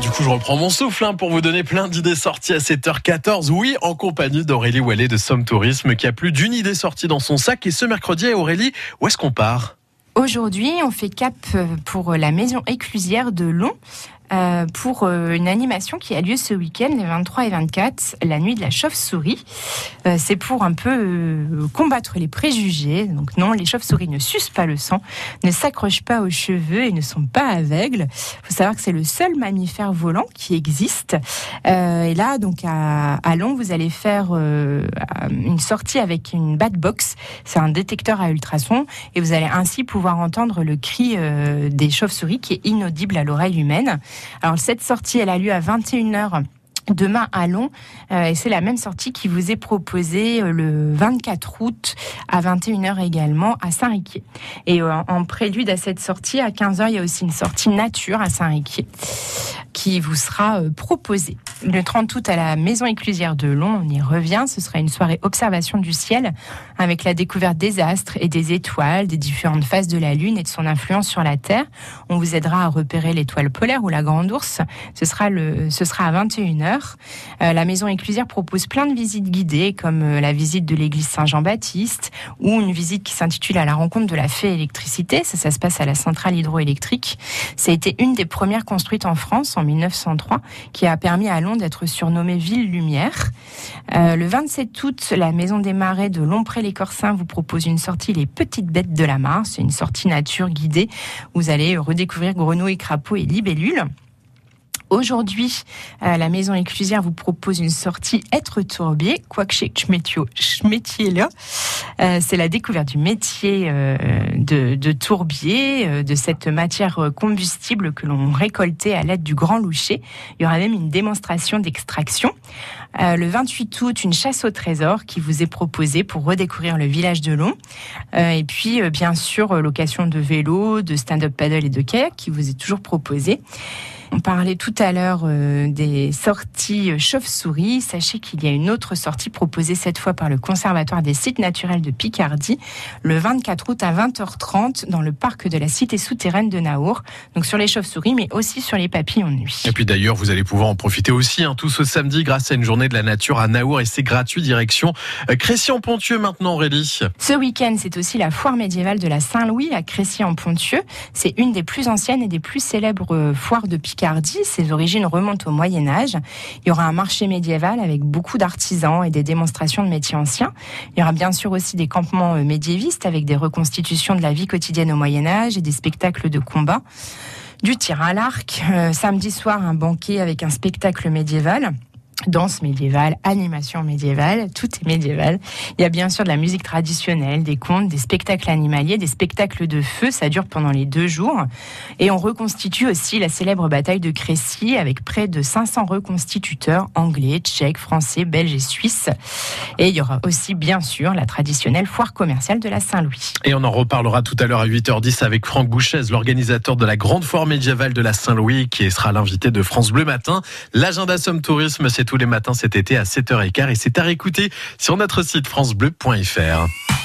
Du coup, je reprends mon souffle hein, pour vous donner plein d'idées sorties à 7h14. Oui, en compagnie d'Aurélie Wallet de Somme Tourisme qui a plus d'une idée sortie dans son sac. Et ce mercredi, Aurélie, où est-ce qu'on part? Aujourd'hui, on fait cap pour la maison éclusière de Long. Euh, pour euh, une animation qui a lieu ce week-end, les 23 et 24, la nuit de la chauve-souris. Euh, c'est pour un peu combattre les préjugés. Donc non, les chauves-souris ne sucent pas le sang, ne s'accrochent pas aux cheveux et ne sont pas aveugles. Il faut savoir que c'est le seul mammifère volant qui existe. et là, donc à, à Long, vous allez faire une sortie avec une bat box. C'est un détecteur à ultrasons et vous allez ainsi pouvoir entendre le cri des chauves-souris qui est inaudible à l'oreille humaine. Alors cette sortie, elle a lieu à 21h demain à Long. Euh, et c'est la même sortie qui vous est proposée euh, le 24 août à 21h également à Saint-Riquier. Et euh, en prélude à cette sortie, à 15h, il y a aussi une sortie nature à Saint-Riquier qui vous sera proposée. Le 30 août à la Maison Éclusière de Long, on y revient. Ce sera une soirée observation du ciel avec la découverte des astres et des étoiles, des différentes phases de la Lune et de son influence sur la Terre. On vous aidera à repérer l'étoile polaire ou la grande ours. Ce sera, le, ce sera à 21h. Euh, la maison éclusière propose plein de visites guidées, comme euh, la visite de l'église Saint-Jean-Baptiste ou une visite qui s'intitule À la rencontre de la fée électricité. Ça, ça se passe à la centrale hydroélectrique. Ça a été une des premières construites en France 1903, qui a permis à Londres d'être surnommée Ville Lumière. Euh, le 27 août, la maison des Marais de Lompré-les-Corsins vous propose une sortie Les Petites Bêtes de la Mare. C'est une sortie nature guidée. Vous allez redécouvrir grenouilles, crapauds et libellules. Aujourd'hui, euh, la maison éclusière vous propose une sortie Être tourbier, quoique chez métier là. Euh, c'est la découverte du métier euh, de, tourbier, de cette matière combustible que l'on récoltait à l'aide du grand loucher. Il y aura même une démonstration d'extraction. le 28 août, une chasse au trésor qui vous est proposée pour redécouvrir le village de Long. et puis, bien sûr, location de vélo, de stand-up paddle et de kayak qui vous est toujours proposée. On parlait tout à l'heure euh, des sorties chauve-souris. Sachez qu'il y a une autre sortie proposée cette fois par le Conservatoire des sites naturels de Picardie le 24 août à 20h30 dans le parc de la cité souterraine de Naour. Donc sur les chauves-souris, mais aussi sur les papillons de nuit. Et puis d'ailleurs, vous allez pouvoir en profiter aussi hein, tout ce samedi grâce à une journée de la nature à Naour et c'est gratuit direction euh, Crécy-en-Pontieux maintenant, Aurélie. Ce week-end, c'est aussi la foire médiévale de la Saint-Louis à Crécy-en-Pontieux. C'est une des plus anciennes et des plus célèbres euh, foires de Picardie ses origines remontent au Moyen Âge. Il y aura un marché médiéval avec beaucoup d'artisans et des démonstrations de métiers anciens. Il y aura bien sûr aussi des campements euh, médiévistes avec des reconstitutions de la vie quotidienne au Moyen Âge et des spectacles de combat. Du tir à l'arc. Euh, samedi soir, un banquet avec un spectacle médiéval danse médiévale, animation médiévale, tout est médiéval. Il y a bien sûr de la musique traditionnelle, des contes, des spectacles animaliers, des spectacles de feu, ça dure pendant les deux jours. Et on reconstitue aussi la célèbre bataille de Crécy avec près de 500 reconstituteurs anglais, tchèques, français, belges et suisses. Et il y aura aussi bien sûr la traditionnelle foire commerciale de la Saint-Louis. Et on en reparlera tout à l'heure à 8h10 avec Franck Bouchez, l'organisateur de la grande foire médiévale de la Saint-Louis, qui sera l'invité de France Bleu Matin. L'agenda Somme Tourisme, c'est tous les matins cet été à 7h15 et c'est à réécouter sur notre site francebleu.fr.